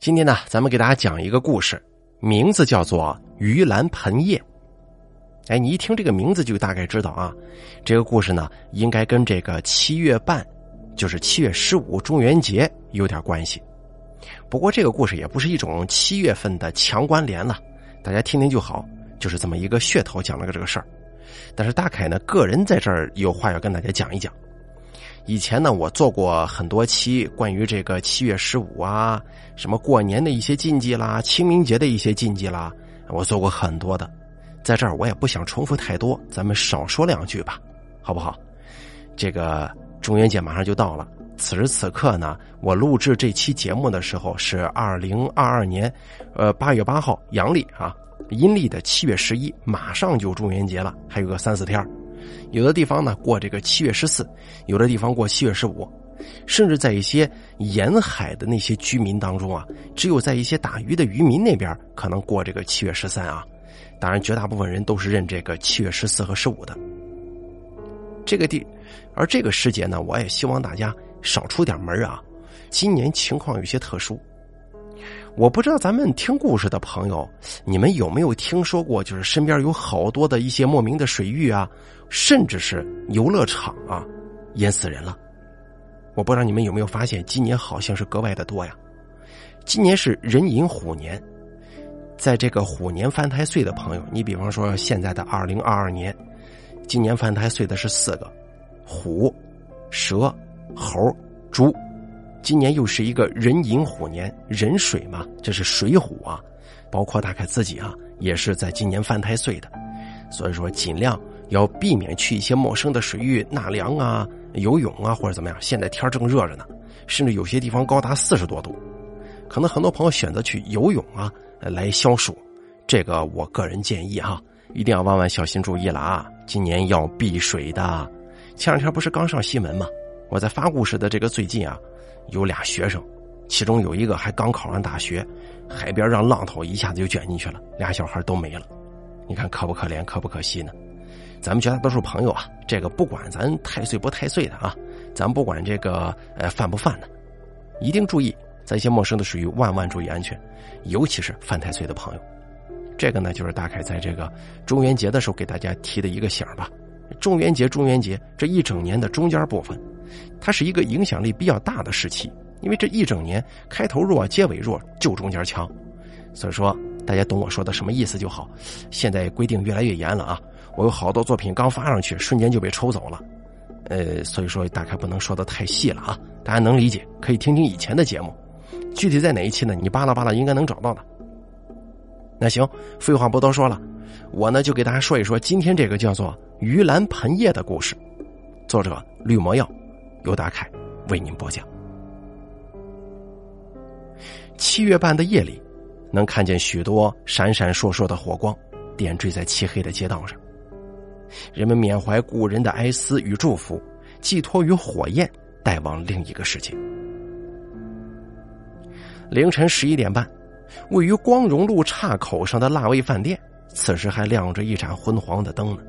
今天呢，咱们给大家讲一个故事，名字叫做《盂兰盆夜》。哎，你一听这个名字就大概知道啊，这个故事呢，应该跟这个七月半，就是七月十五中元节有点关系。不过这个故事也不是一种七月份的强关联了，大家听听就好，就是这么一个噱头讲了个这个事儿。但是大凯呢，个人在这儿有话要跟大家讲一讲。以前呢，我做过很多期关于这个七月十五啊，什么过年的一些禁忌啦，清明节的一些禁忌啦，我做过很多的，在这儿我也不想重复太多，咱们少说两句吧，好不好？这个中元节马上就到了，此时此刻呢，我录制这期节目的时候是二零二二年，呃八月八号阳历啊，阴历的七月十一，马上就中元节了，还有个三四天。有的地方呢过这个七月十四，有的地方过七月十五，甚至在一些沿海的那些居民当中啊，只有在一些打鱼的渔民那边可能过这个七月十三啊。当然，绝大部分人都是认这个七月十四和十五的。这个地，而这个时节呢，我也希望大家少出点门啊。今年情况有些特殊。我不知道咱们听故事的朋友，你们有没有听说过？就是身边有好多的一些莫名的水域啊，甚至是游乐场啊，淹死人了。我不知道你们有没有发现，今年好像是格外的多呀。今年是壬寅虎年，在这个虎年犯太岁的朋友，你比方说现在的二零二二年，今年犯太岁的是四个：虎、蛇、猴、猪。今年又是一个壬寅虎年，壬水嘛，这是水虎啊。包括大概自己啊，也是在今年犯太岁的，所以说尽量要避免去一些陌生的水域纳凉啊、游泳啊或者怎么样。现在天正热着呢，甚至有些地方高达四十多度，可能很多朋友选择去游泳啊来消暑。这个我个人建议哈，一定要万万小心注意了啊！今年要避水的。前两天不是刚上新闻吗？我在发故事的这个最近啊。有俩学生，其中有一个还刚考上大学，海边让浪头一下子就卷进去了，俩小孩都没了。你看可不可怜，可不可惜呢？咱们绝大多数朋友啊，这个不管咱太岁不太岁的啊，咱不管这个呃犯不犯的，一定注意在一些陌生的水域万万注意安全，尤其是犯太岁的朋友。这个呢，就是大概在这个中元节的时候给大家提的一个醒吧。中元节，中元节这一整年的中间部分。它是一个影响力比较大的时期，因为这一整年开头弱，结尾弱，就中间强，所以说大家懂我说的什么意思就好。现在规定越来越严了啊，我有好多作品刚发上去，瞬间就被抽走了，呃，所以说大概不能说的太细了啊，大家能理解，可以听听以前的节目，具体在哪一期呢？你扒拉扒拉应该能找到的。那行，废话不多说了，我呢就给大家说一说今天这个叫做《盂兰盆叶》的故事，作者绿魔药。由大凯为您播讲。七月半的夜里，能看见许多闪闪烁烁的火光点缀在漆黑的街道上。人们缅怀故人的哀思与祝福，寄托于火焰，带往另一个世界。凌晨十一点半，位于光荣路岔口上的辣味饭店，此时还亮着一盏昏黄的灯呢。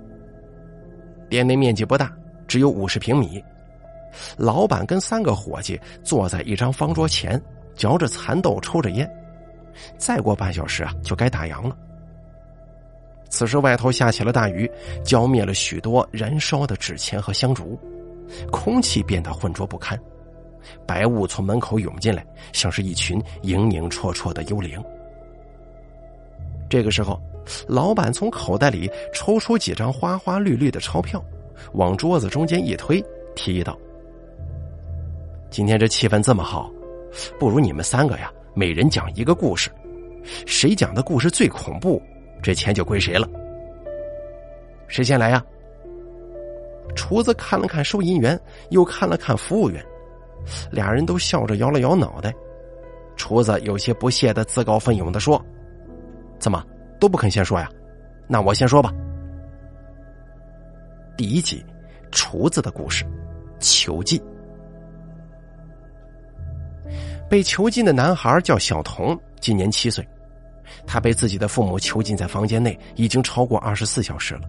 店内面积不大，只有五十平米。老板跟三个伙计坐在一张方桌前，嚼着蚕豆，抽着烟。再过半小时啊，就该打烊了。此时外头下起了大雨，浇灭了许多燃烧的纸钱和香烛，空气变得浑浊不堪。白雾从门口涌进来，像是一群影影绰绰的幽灵。这个时候，老板从口袋里抽出几张花花绿绿的钞票，往桌子中间一推，提议道。今天这气氛这么好，不如你们三个呀，每人讲一个故事，谁讲的故事最恐怖，这钱就归谁了。谁先来呀？厨子看了看收银员，又看了看服务员，俩人都笑着摇了摇脑袋。厨子有些不屑的自告奋勇的说：“怎么都不肯先说呀？那我先说吧。第一集，厨子的故事，囚禁。”被囚禁的男孩叫小童，今年七岁。他被自己的父母囚禁在房间内，已经超过二十四小时了。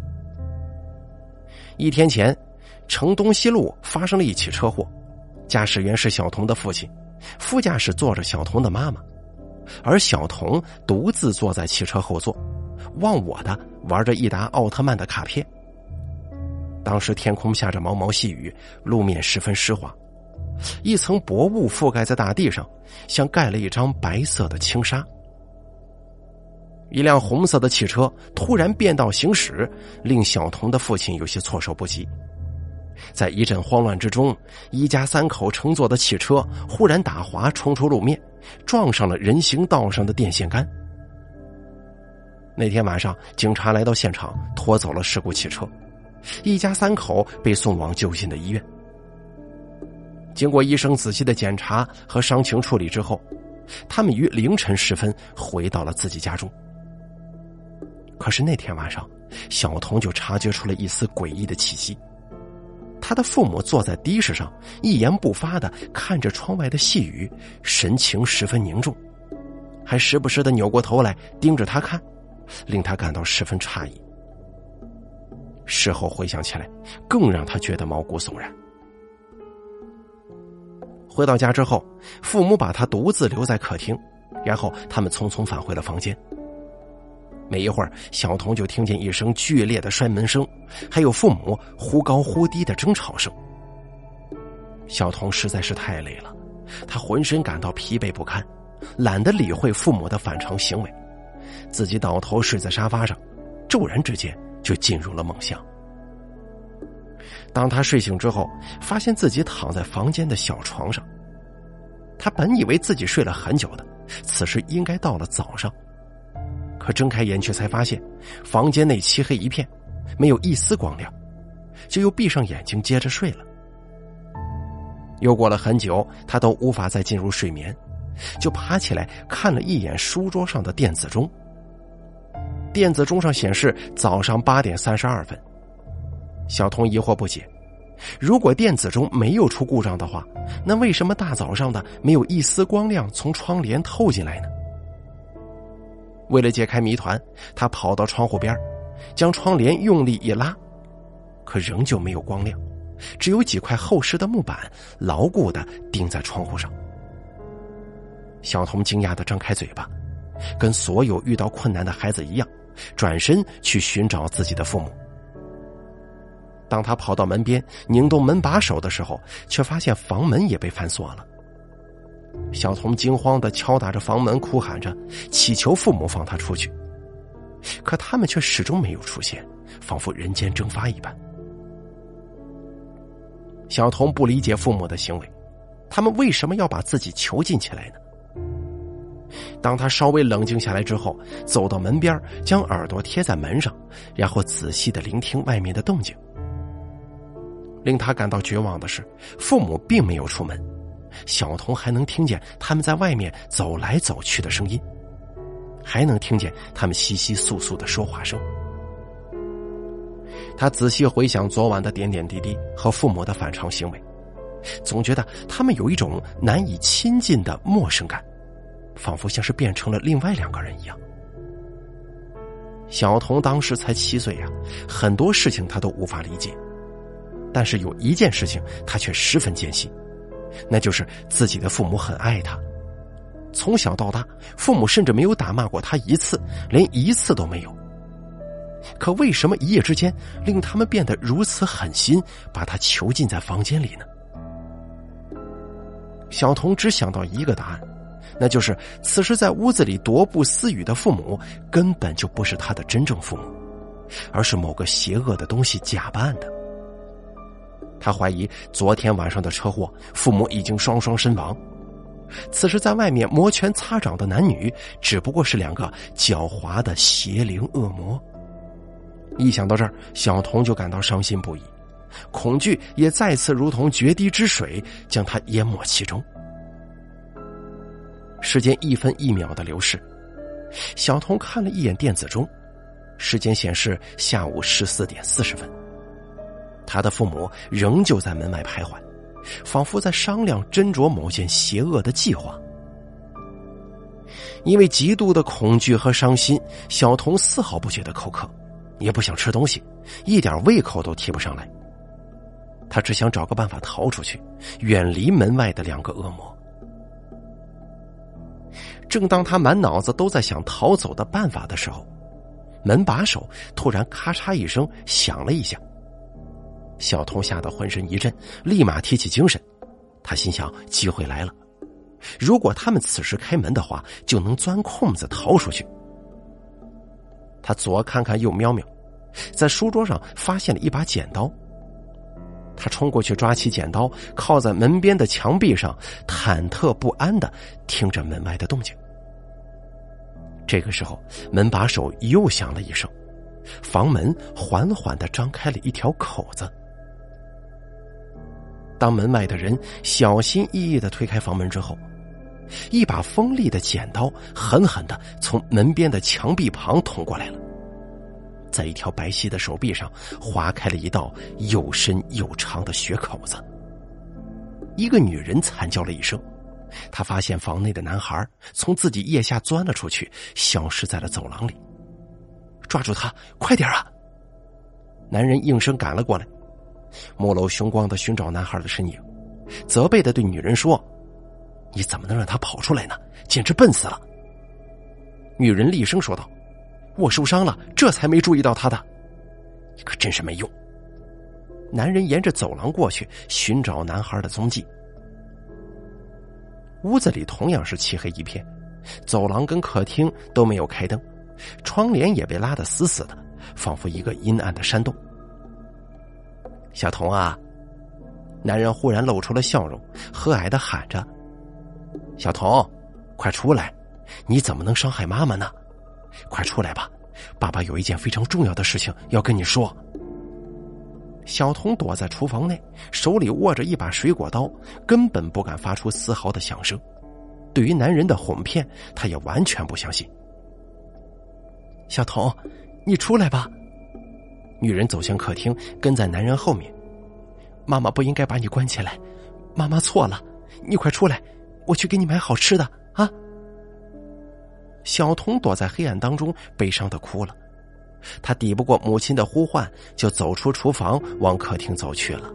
一天前，城东西路发生了一起车祸，驾驶员是小童的父亲，副驾驶坐着小童的妈妈。而小童独自坐在汽车后座，忘我的玩着一沓奥特曼的卡片。当时天空下着毛毛细雨，路面十分湿滑，一层薄雾覆盖在大地上，像盖了一张白色的轻纱。一辆红色的汽车突然变道行驶，令小童的父亲有些措手不及。在一阵慌乱之中，一家三口乘坐的汽车忽然打滑，冲出路面，撞上了人行道上的电线杆。那天晚上，警察来到现场，拖走了事故汽车，一家三口被送往就近的医院。经过医生仔细的检查和伤情处理之后，他们于凌晨时分回到了自己家中。可是那天晚上，小童就察觉出了一丝诡异的气息。他的父母坐在的士上，一言不发的看着窗外的细雨，神情十分凝重，还时不时的扭过头来盯着他看，令他感到十分诧异。事后回想起来，更让他觉得毛骨悚然。回到家之后，父母把他独自留在客厅，然后他们匆匆返回了房间。没一会儿，小童就听见一声剧烈的摔门声，还有父母忽高忽低的争吵声。小童实在是太累了，他浑身感到疲惫不堪，懒得理会父母的反常行为，自己倒头睡在沙发上，骤然之间就进入了梦乡。当他睡醒之后，发现自己躺在房间的小床上。他本以为自己睡了很久的，此时应该到了早上。可睁开眼却才发现，房间内漆黑一片，没有一丝光亮，就又闭上眼睛接着睡了。又过了很久，他都无法再进入睡眠，就爬起来看了一眼书桌上的电子钟。电子钟上显示早上八点三十二分。小童疑惑不解：如果电子钟没有出故障的话，那为什么大早上的没有一丝光亮从窗帘透进来呢？为了解开谜团，他跑到窗户边，将窗帘用力一拉，可仍旧没有光亮，只有几块厚实的木板牢固的钉在窗户上。小童惊讶的张开嘴巴，跟所有遇到困难的孩子一样，转身去寻找自己的父母。当他跑到门边拧动门把手的时候，却发现房门也被反锁了。小童惊慌的敲打着房门，哭喊着，祈求父母放他出去。可他们却始终没有出现，仿佛人间蒸发一般。小童不理解父母的行为，他们为什么要把自己囚禁起来呢？当他稍微冷静下来之后，走到门边，将耳朵贴在门上，然后仔细的聆听外面的动静。令他感到绝望的是，父母并没有出门。小童还能听见他们在外面走来走去的声音，还能听见他们稀稀簌簌的说话声。他仔细回想昨晚的点点滴滴和父母的反常行为，总觉得他们有一种难以亲近的陌生感，仿佛像是变成了另外两个人一样。小童当时才七岁呀，很多事情他都无法理解，但是有一件事情他却十分坚信。那就是自己的父母很爱他，从小到大，父母甚至没有打骂过他一次，连一次都没有。可为什么一夜之间令他们变得如此狠心，把他囚禁在房间里呢？小童只想到一个答案，那就是此时在屋子里踱步私语的父母根本就不是他的真正父母，而是某个邪恶的东西假扮的。他怀疑昨天晚上的车祸，父母已经双双身亡。此时在外面摩拳擦掌的男女，只不过是两个狡猾的邪灵恶魔。一想到这儿，小童就感到伤心不已，恐惧也再次如同决堤之水，将他淹没其中。时间一分一秒的流逝，小童看了一眼电子钟，时间显示下午十四点四十分。他的父母仍旧在门外徘徊，仿佛在商量斟酌某件邪恶的计划。因为极度的恐惧和伤心，小童丝毫不觉得口渴，也不想吃东西，一点胃口都提不上来。他只想找个办法逃出去，远离门外的两个恶魔。正当他满脑子都在想逃走的办法的时候，门把手突然咔嚓一声响了一下。小童吓得浑身一震，立马提起精神。他心想：机会来了，如果他们此时开门的话，就能钻空子逃出去。他左看看，右瞄瞄，在书桌上发现了一把剪刀。他冲过去抓起剪刀，靠在门边的墙壁上，忐忑不安的听着门外的动静。这个时候，门把手又响了一声，房门缓缓的张开了一条口子。当门外的人小心翼翼的推开房门之后，一把锋利的剪刀狠狠的从门边的墙壁旁捅过来了。在一条白皙的手臂上划开了一道又深又长的血口子。一个女人惨叫了一声，她发现房内的男孩从自己腋下钻了出去，消失在了走廊里。抓住他，快点啊！男人应声赶了过来，目露凶光的寻找男孩的身影，责备的对女人说：“你怎么能让他跑出来呢？简直笨死了！”女人厉声说道。我受伤了，这才没注意到他的。你可真是没用。男人沿着走廊过去寻找男孩的踪迹。屋子里同样是漆黑一片，走廊跟客厅都没有开灯，窗帘也被拉得死死的，仿佛一个阴暗的山洞。小童啊，男人忽然露出了笑容，和蔼的喊着：“小童，快出来！你怎么能伤害妈妈呢？”快出来吧，爸爸有一件非常重要的事情要跟你说。小童躲在厨房内，手里握着一把水果刀，根本不敢发出丝毫的响声。对于男人的哄骗，他也完全不相信。小童，你出来吧。女人走向客厅，跟在男人后面。妈妈不应该把你关起来，妈妈错了。你快出来，我去给你买好吃的啊。小童躲在黑暗当中，悲伤的哭了。他抵不过母亲的呼唤，就走出厨房，往客厅走去了。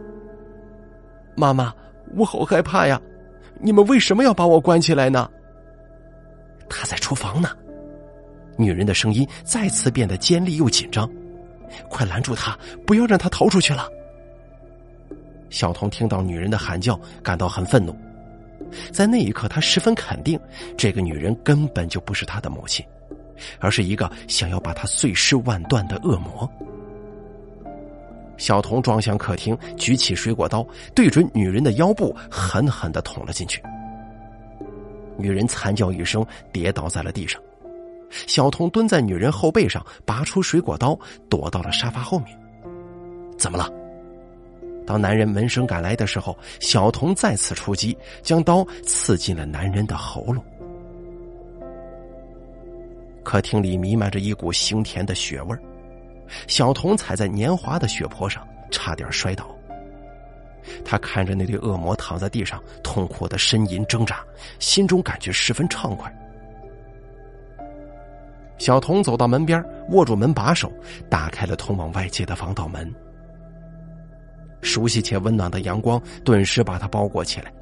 妈妈，我好害怕呀！你们为什么要把我关起来呢？他在厨房呢。女人的声音再次变得尖利又紧张。快拦住他，不要让他逃出去了。小童听到女人的喊叫，感到很愤怒。在那一刻，他十分肯定，这个女人根本就不是他的母亲，而是一个想要把他碎尸万段的恶魔。小童撞向客厅，举起水果刀，对准女人的腰部，狠狠的捅了进去。女人惨叫一声，跌倒在了地上。小童蹲在女人后背上，拔出水果刀，躲到了沙发后面。怎么了？当男人闻声赶来的时候，小童再次出击，将刀刺进了男人的喉咙。客厅里弥漫着一股腥甜的血味小童踩在年华的血泊上，差点摔倒。他看着那对恶魔躺在地上，痛苦的呻吟挣扎，心中感觉十分畅快。小童走到门边，握住门把手，打开了通往外界的防盗门。熟悉且温暖的阳光顿时把他包裹起来，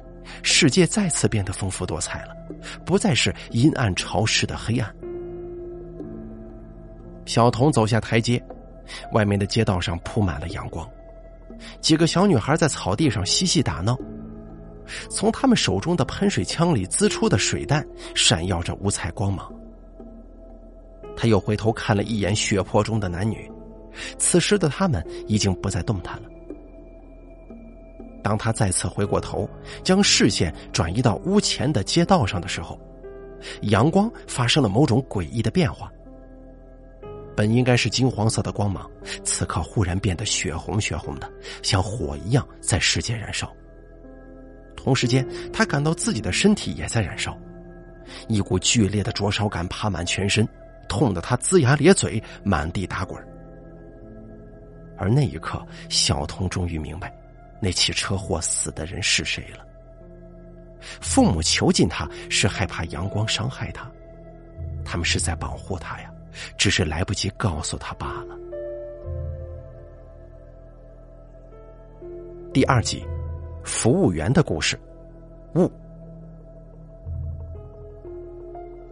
世界再次变得丰富多彩了，不再是阴暗潮湿的黑暗。小童走下台阶，外面的街道上铺满了阳光，几个小女孩在草地上嬉戏打闹，从他们手中的喷水枪里滋出的水弹闪耀着五彩光芒。他又回头看了一眼血泊中的男女，此时的他们已经不再动弹了。当他再次回过头，将视线转移到屋前的街道上的时候，阳光发生了某种诡异的变化。本应该是金黄色的光芒，此刻忽然变得血红血红的，像火一样在世界燃烧。同时间，他感到自己的身体也在燃烧，一股剧烈的灼烧感爬满全身，痛得他龇牙咧嘴，满地打滚。而那一刻，小童终于明白。那起车祸死的人是谁了？父母囚禁他是害怕阳光伤害他，他们是在保护他呀，只是来不及告诉他罢了。第二集，服务员的故事。雾。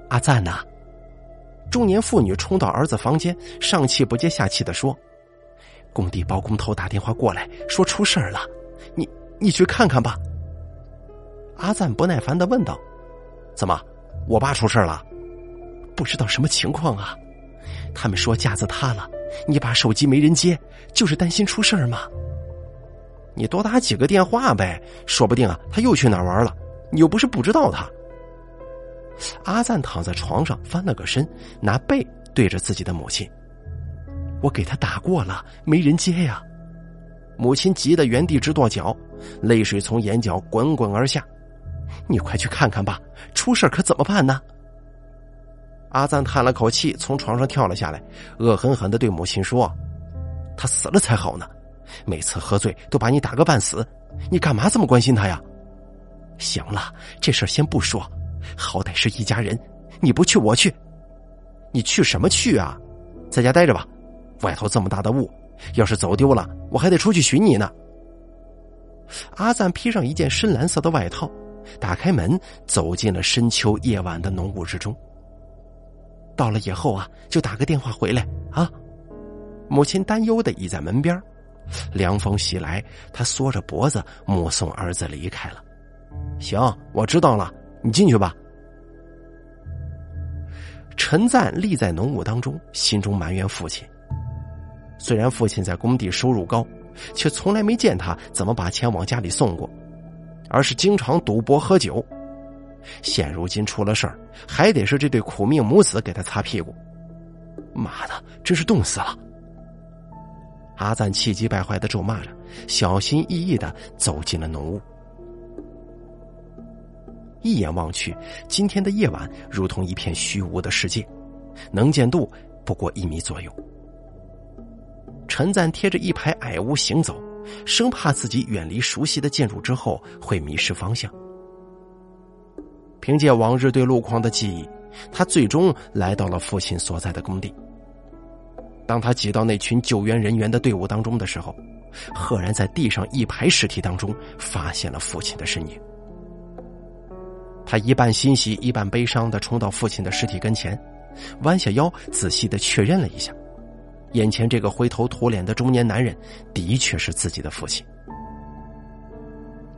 阿赞呐！中年妇女冲到儿子房间，上气不接下气的说：“工地包工头打电话过来，说出事儿了，你你去看看吧。”阿赞不耐烦的问道：“怎么，我爸出事了？不知道什么情况啊？他们说架子塌了，你爸手机没人接，就是担心出事儿嘛。你多打几个电话呗，说不定啊，他又去哪儿玩了，你又不是不知道他。”阿赞躺在床上，翻了个身，拿背对着自己的母亲。我给他打过了，没人接呀。母亲急得原地直跺脚，泪水从眼角滚滚而下。你快去看看吧，出事可怎么办呢？阿赞叹了口气，从床上跳了下来，恶狠狠的对母亲说：“他死了才好呢，每次喝醉都把你打个半死，你干嘛这么关心他呀？”行了，这事先不说。好歹是一家人，你不去我去，你去什么去啊？在家待着吧，外头这么大的雾，要是走丢了，我还得出去寻你呢。阿赞披上一件深蓝色的外套，打开门，走进了深秋夜晚的浓雾之中。到了以后啊，就打个电话回来啊。母亲担忧的倚在门边，凉风袭来，她缩着脖子目送儿子离开了。行，我知道了。你进去吧。陈赞立在浓雾当中，心中埋怨父亲。虽然父亲在工地收入高，却从来没见他怎么把钱往家里送过，而是经常赌博喝酒。现如今出了事儿，还得是这对苦命母子给他擦屁股。妈的，真是冻死了！阿赞气急败坏的咒骂着，小心翼翼的走进了浓雾。一眼望去，今天的夜晚如同一片虚无的世界，能见度不过一米左右。陈赞贴着一排矮屋行走，生怕自己远离熟悉的建筑之后会迷失方向。凭借往日对路况的记忆，他最终来到了父亲所在的工地。当他挤到那群救援人员的队伍当中的时候，赫然在地上一排尸体当中发现了父亲的身影。他一半欣喜一半悲伤的冲到父亲的尸体跟前，弯下腰仔细的确认了一下，眼前这个灰头土脸的中年男人的确是自己的父亲。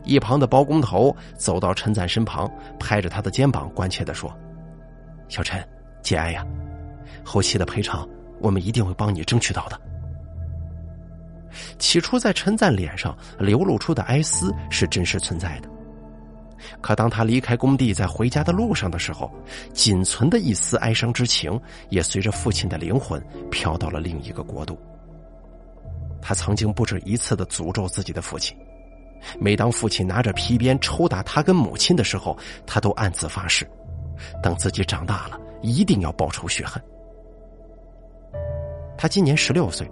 一旁的包工头走到陈赞身旁，拍着他的肩膀，关切的说：“小陈，节哀呀，后期的赔偿我们一定会帮你争取到的。”起初在陈赞脸上流露出的哀思是真实存在的。可当他离开工地，在回家的路上的时候，仅存的一丝哀伤之情，也随着父亲的灵魂飘到了另一个国度。他曾经不止一次的诅咒自己的父亲，每当父亲拿着皮鞭抽打他跟母亲的时候，他都暗自发誓，等自己长大了，一定要报仇雪恨。他今年十六岁，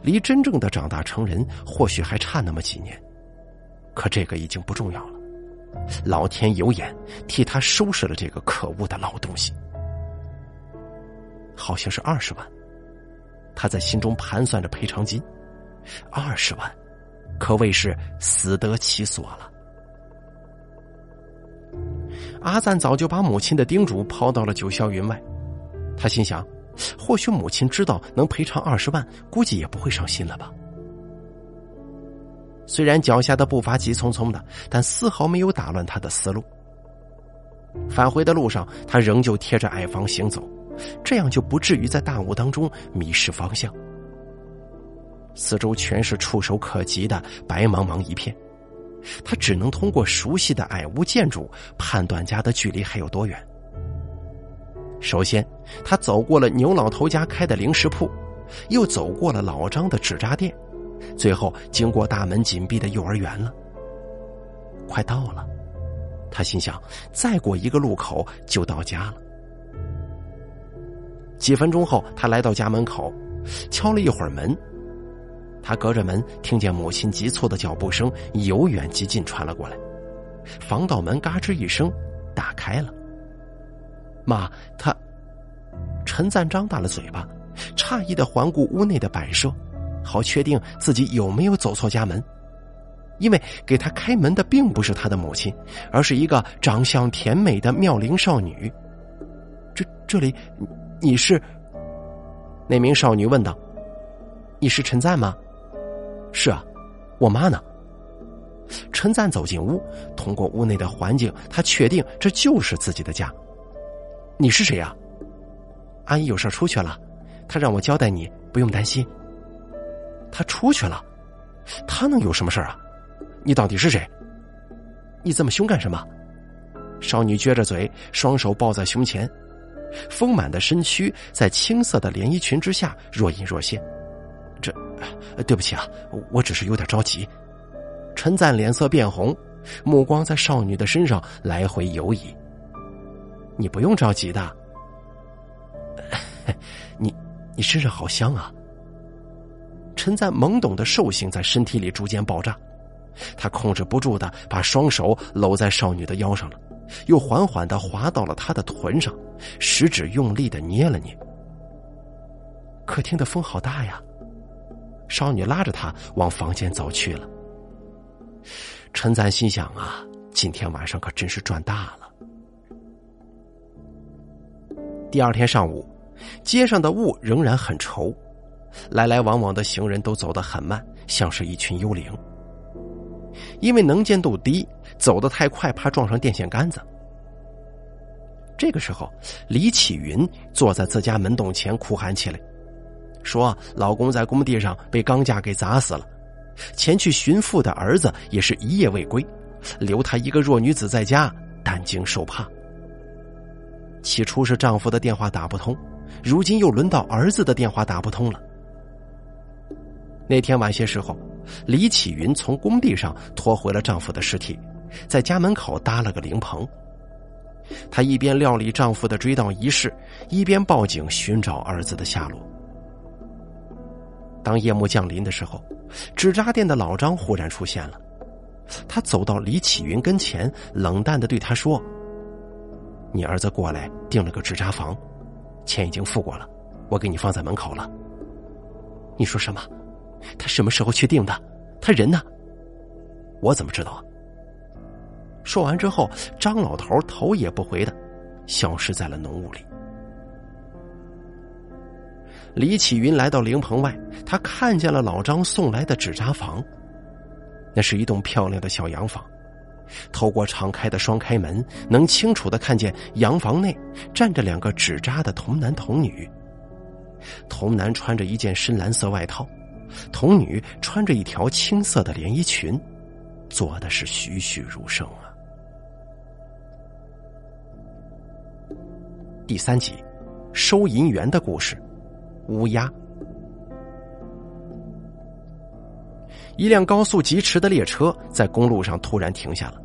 离真正的长大成人或许还差那么几年，可这个已经不重要了。老天有眼，替他收拾了这个可恶的老东西。好像是二十万，他在心中盘算着赔偿金。二十万，可谓是死得其所了。阿赞早就把母亲的叮嘱抛到了九霄云外，他心想，或许母亲知道能赔偿二十万，估计也不会伤心了吧。虽然脚下的步伐急匆匆的，但丝毫没有打乱他的思路。返回的路上，他仍旧贴着矮房行走，这样就不至于在大雾当中迷失方向。四周全是触手可及的白茫茫一片，他只能通过熟悉的矮屋建筑判断家的距离还有多远。首先，他走过了牛老头家开的零食铺，又走过了老张的纸扎店。最后，经过大门紧闭的幼儿园了，快到了。他心想，再过一个路口就到家了。几分钟后，他来到家门口，敲了一会儿门。他隔着门听见母亲急促的脚步声由远及近传了过来，防盗门嘎吱一声打开了。妈，他，陈赞张大了嘴巴，诧异的环顾屋内的摆设。好确定自己有没有走错家门，因为给他开门的并不是他的母亲，而是一个长相甜美的妙龄少女。这这里，你是？那名少女问道：“你是陈赞吗？”“是啊，我妈呢？”陈赞走进屋，通过屋内的环境，他确定这就是自己的家。“你是谁呀？”“阿姨有事出去了，她让我交代你，不用担心。”“他出去了？他能有什么事啊？你到底是谁？你这么凶干什么？”少女撅着嘴，双手抱在胸前。丰满的身躯在青色的连衣裙之下若隐若现。这，对不起啊，我只是有点着急。陈赞脸色变红，目光在少女的身上来回游移。你不用着急的。你，你身上好香啊。陈赞懵懂的兽性在身体里逐渐爆炸，他控制不住的把双手搂在少女的腰上了。又缓缓的滑到了她的臀上，食指用力的捏了捏。客厅的风好大呀！少女拉着他往房间走去了。陈赞心想啊，今天晚上可真是赚大了。第二天上午，街上的雾仍然很稠，来来往往的行人都走得很慢，像是一群幽灵。因为能见度低，走得太快怕撞上电线杆子。这个时候，李启云坐在自家门洞前哭喊起来，说：“老公在工地上被钢架给砸死了，前去寻父的儿子也是一夜未归，留她一个弱女子在家，担惊受怕。起初是丈夫的电话打不通，如今又轮到儿子的电话打不通了。那天晚些时候。”李启云从工地上拖回了丈夫的尸体，在家门口搭了个灵棚。她一边料理丈夫的追悼仪式，一边报警寻找儿子的下落。当夜幕降临的时候，纸扎店的老张忽然出现了。他走到李启云跟前，冷淡的对他说：“你儿子过来订了个纸扎房，钱已经付过了，我给你放在门口了。”你说什么？他什么时候去定的？他人呢？我怎么知道啊？说完之后，张老头头也不回的消失在了浓雾里。李启云来到灵棚外，他看见了老张送来的纸扎房。那是一栋漂亮的小洋房，透过敞开的双开门，能清楚的看见洋房内站着两个纸扎的童男童女。童男穿着一件深蓝色外套。童女穿着一条青色的连衣裙，做的是栩栩如生啊。第三集，收银员的故事，乌鸦。一辆高速疾驰的列车在公路上突然停下了，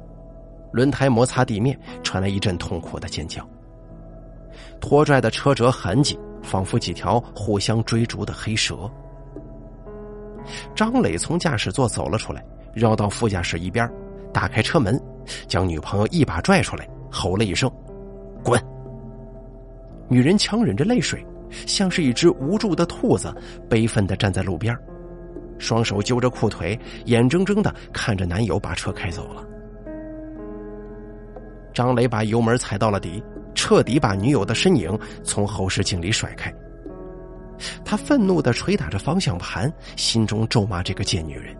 轮胎摩擦地面，传来一阵痛苦的尖叫。拖拽的车辙痕迹，仿佛几条互相追逐的黑蛇。张磊从驾驶座走了出来，绕到副驾驶一边，打开车门，将女朋友一把拽出来，吼了一声：“滚！”女人强忍着泪水，像是一只无助的兔子，悲愤的站在路边，双手揪着裤腿，眼睁睁的看着男友把车开走了。张磊把油门踩到了底，彻底把女友的身影从后视镜里甩开。他愤怒的捶打着方向盘，心中咒骂这个贱女人。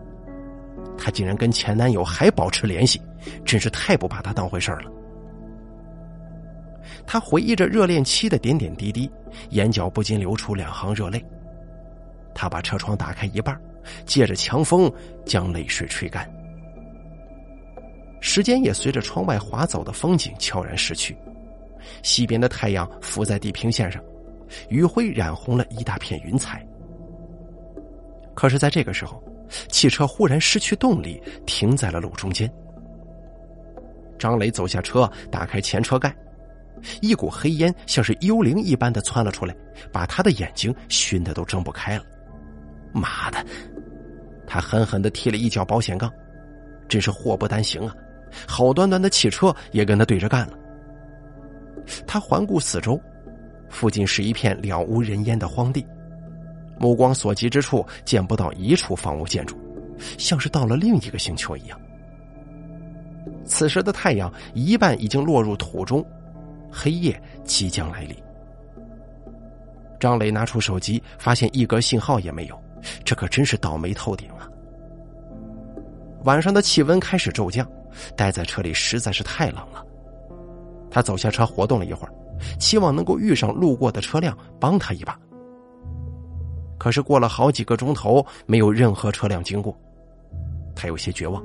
她竟然跟前男友还保持联系，真是太不把她当回事了。他回忆着热恋期的点点滴滴，眼角不禁流出两行热泪。他把车窗打开一半，借着强风将泪水吹干。时间也随着窗外划走的风景悄然逝去，西边的太阳浮在地平线上。余晖染红了一大片云彩。可是，在这个时候，汽车忽然失去动力，停在了路中间。张磊走下车，打开前车盖，一股黑烟像是幽灵一般的窜了出来，把他的眼睛熏得都睁不开了。妈的！他狠狠的踢了一脚保险杠，真是祸不单行啊！好端端的汽车也跟他对着干了。他环顾四周。附近是一片了无人烟的荒地，目光所及之处见不到一处房屋建筑，像是到了另一个星球一样。此时的太阳一半已经落入土中，黑夜即将来临。张磊拿出手机，发现一格信号也没有，这可真是倒霉透顶了。晚上的气温开始骤降，待在车里实在是太冷了。他走下车活动了一会儿，期望能够遇上路过的车辆帮他一把。可是过了好几个钟头，没有任何车辆经过，他有些绝望，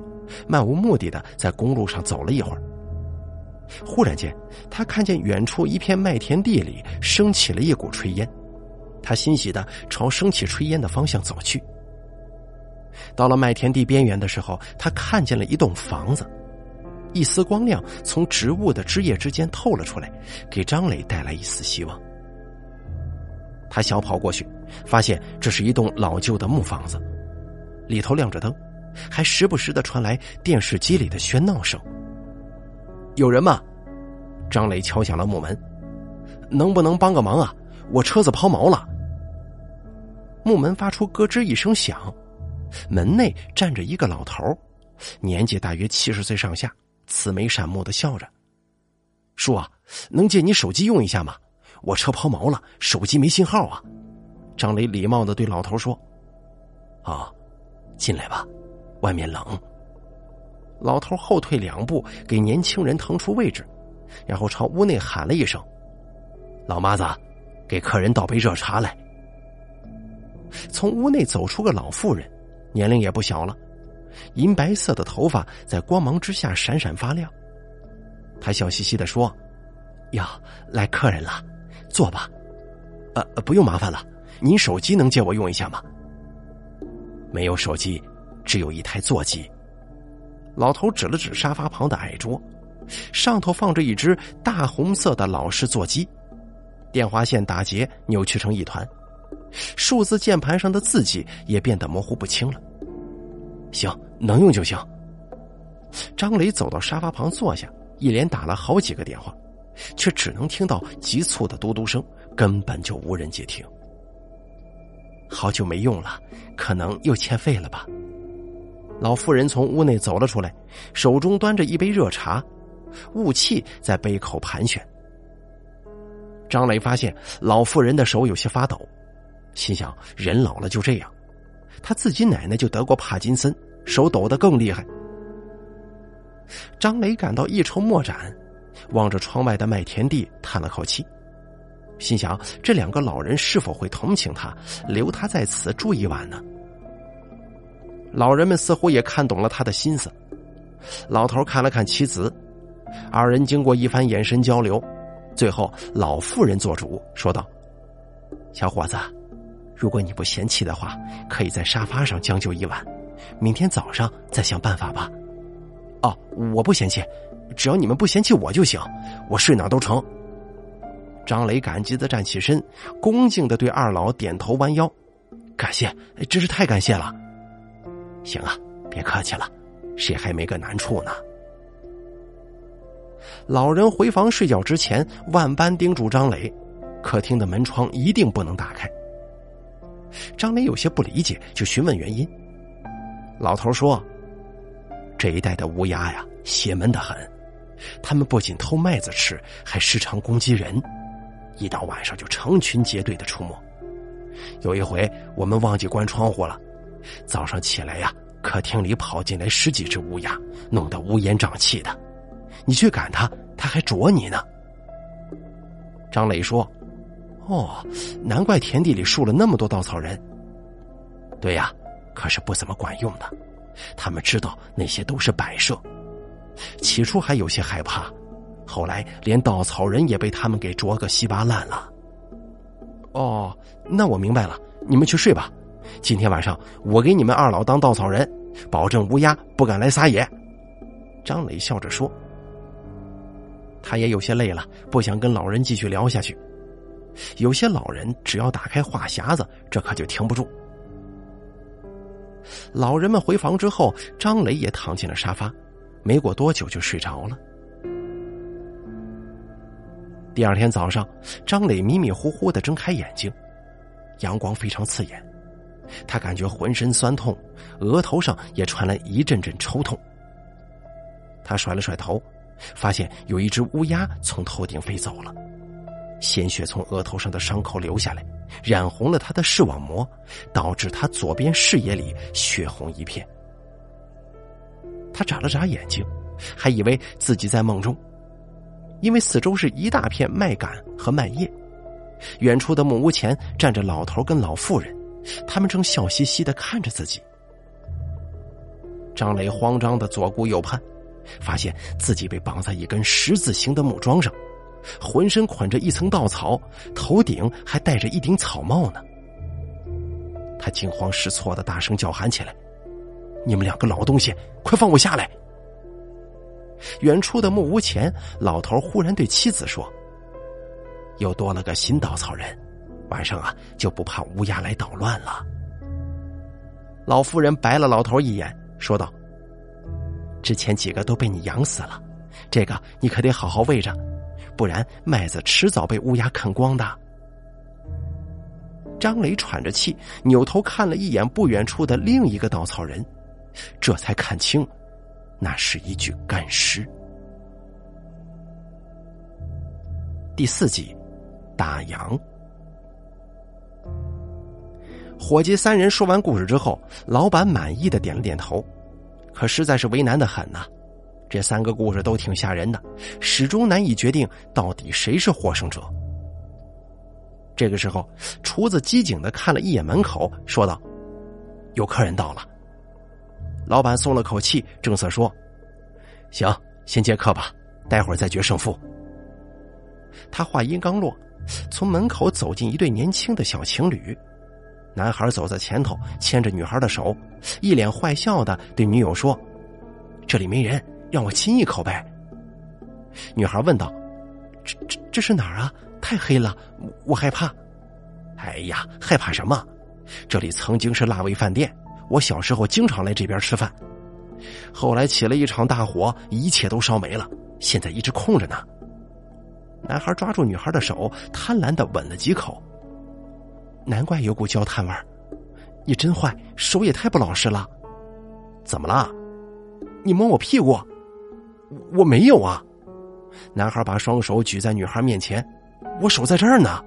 漫无目的的在公路上走了一会儿。忽然间，他看见远处一片麦田地里升起了一股炊烟，他欣喜的朝升起炊烟的方向走去。到了麦田地边缘的时候，他看见了一栋房子，一丝光亮从植物的枝叶之间透了出来，给张磊带来一丝希望。他小跑过去，发现这是一栋老旧的木房子，里头亮着灯，还时不时的传来电视机里的喧闹声。有人吗？张磊敲响了木门，能不能帮个忙啊？我车子抛锚了。木门发出咯吱一声响。门内站着一个老头，年纪大约七十岁上下，慈眉善目的笑着。叔啊，能借你手机用一下吗？我车抛锚了，手机没信号啊。张磊礼貌的对老头说：“啊，进来吧，外面冷。”老头后退两步，给年轻人腾出位置，然后朝屋内喊了一声：“老妈子，给客人倒杯热茶来。”从屋内走出个老妇人。年龄也不小了，银白色的头发在光芒之下闪闪发亮。他笑嘻嘻的说：“呀，来客人了，坐吧。呃，不用麻烦了，您手机能借我用一下吗？”没有手机，只有一台座机。老头指了指沙发旁的矮桌，上头放着一只大红色的老式座机，电话线打结，扭曲成一团。数字键盘上的字迹也变得模糊不清了。行，能用就行。张磊走到沙发旁坐下，一连打了好几个电话，却只能听到急促的嘟嘟声，根本就无人接听。好久没用了，可能又欠费了吧？老妇人从屋内走了出来，手中端着一杯热茶，雾气在杯口盘旋。张磊发现老妇人的手有些发抖。心想：人老了就这样，他自己奶奶就得过帕金森，手抖得更厉害。张磊感到一筹莫展，望着窗外的麦田地，叹了口气，心想：这两个老人是否会同情他，留他在此住一晚呢？老人们似乎也看懂了他的心思。老头看了看妻子，二人经过一番眼神交流，最后老妇人做主说道：“小伙子。”如果你不嫌弃的话，可以在沙发上将就一晚，明天早上再想办法吧。哦，我不嫌弃，只要你们不嫌弃我就行，我睡哪都成。张磊感激的站起身，恭敬的对二老点头弯腰，感谢，真是太感谢了。行啊，别客气了，谁还没个难处呢？老人回房睡觉之前，万般叮嘱张磊，客厅的门窗一定不能打开。张磊有些不理解，就询问原因。老头说：“这一带的乌鸦呀，邪门的很，他们不仅偷麦子吃，还时常攻击人，一到晚上就成群结队的出没。有一回我们忘记关窗户了，早上起来呀，客厅里跑进来十几只乌鸦，弄得乌烟瘴气的。你去赶它，它还啄你呢。”张磊说。哦，难怪田地里竖了那么多稻草人。对呀，可是不怎么管用的。他们知道那些都是摆设，起初还有些害怕，后来连稻草人也被他们给啄个稀巴烂了。哦，那我明白了，你们去睡吧。今天晚上我给你们二老当稻草人，保证乌鸦不敢来撒野。张磊笑着说。他也有些累了，不想跟老人继续聊下去。有些老人只要打开话匣子，这可就停不住。老人们回房之后，张磊也躺进了沙发，没过多久就睡着了。第二天早上，张磊迷迷糊糊的睁开眼睛，阳光非常刺眼，他感觉浑身酸痛，额头上也传来一阵阵抽痛。他甩了甩头，发现有一只乌鸦从头顶飞走了。鲜血从额头上的伤口流下来，染红了他的视网膜，导致他左边视野里血红一片。他眨了眨眼睛，还以为自己在梦中，因为四周是一大片麦秆和麦叶，远处的木屋前站着老头跟老妇人，他们正笑嘻嘻的看着自己。张磊慌张的左顾右盼，发现自己被绑在一根十字形的木桩上，浑身捆着一层稻草，头顶还戴着一顶草帽呢。他惊慌失措的大声叫喊起来：“你们两个老东西，快放我下来！”远处的木屋前，老头忽然对妻子说：“又多了个新稻草人，晚上啊就不怕乌鸦来捣乱了。”老妇人白了老头一眼。说道：“之前几个都被你养死了，这个你可得好好喂着，不然麦子迟早被乌鸦啃光的。”张磊喘着气，扭头看了一眼不远处的另一个稻草人，这才看清，那是一具干尸。第四集，打烊。伙计三人说完故事之后，老板满意的点了点头，可实在是为难的很呐。这三个故事都挺吓人的，始终难以决定到底谁是获胜者。这个时候，厨子机警的看了一眼门口，说道：“有客人到了。”老板松了口气，正色说：“行，先接客吧，待会儿再决胜负。”他话音刚落，从门口走进一对年轻的小情侣。男孩走在前头，牵着女孩的手，一脸坏笑的对女友说：“这里没人，让我亲一口呗。”女孩问道：“这这这是哪儿啊？太黑了，我害怕。”“哎呀，害怕什么？这里曾经是辣味饭店，我小时候经常来这边吃饭。后来起了一场大火，一切都烧没了，现在一直空着呢。”男孩抓住女孩的手，贪婪的吻了几口。难怪有股焦炭味儿，你真坏，手也太不老实了。怎么了？你摸我屁股？我没有啊。男孩把双手举在女孩面前，我手在这儿呢。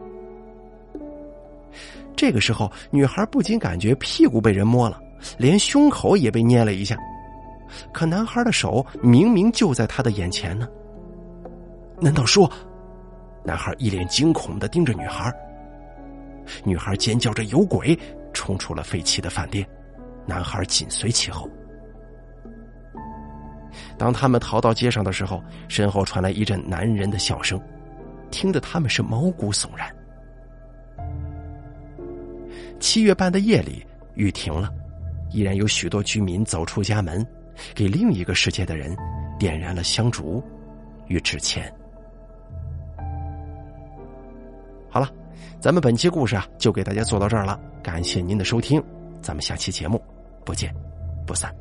这个时候，女孩不仅感觉屁股被人摸了，连胸口也被捏了一下。可男孩的手明明就在他的眼前呢。难道说？男孩一脸惊恐的盯着女孩。女孩尖叫着“有鬼”，冲出了废弃的饭店，男孩紧随其后。当他们逃到街上的时候，身后传来一阵男人的笑声，听得他们是毛骨悚然。七月半的夜里，雨停了，依然有许多居民走出家门，给另一个世界的人点燃了香烛与纸钱。好了。咱们本期故事啊，就给大家做到这儿了。感谢您的收听，咱们下期节目不见不散。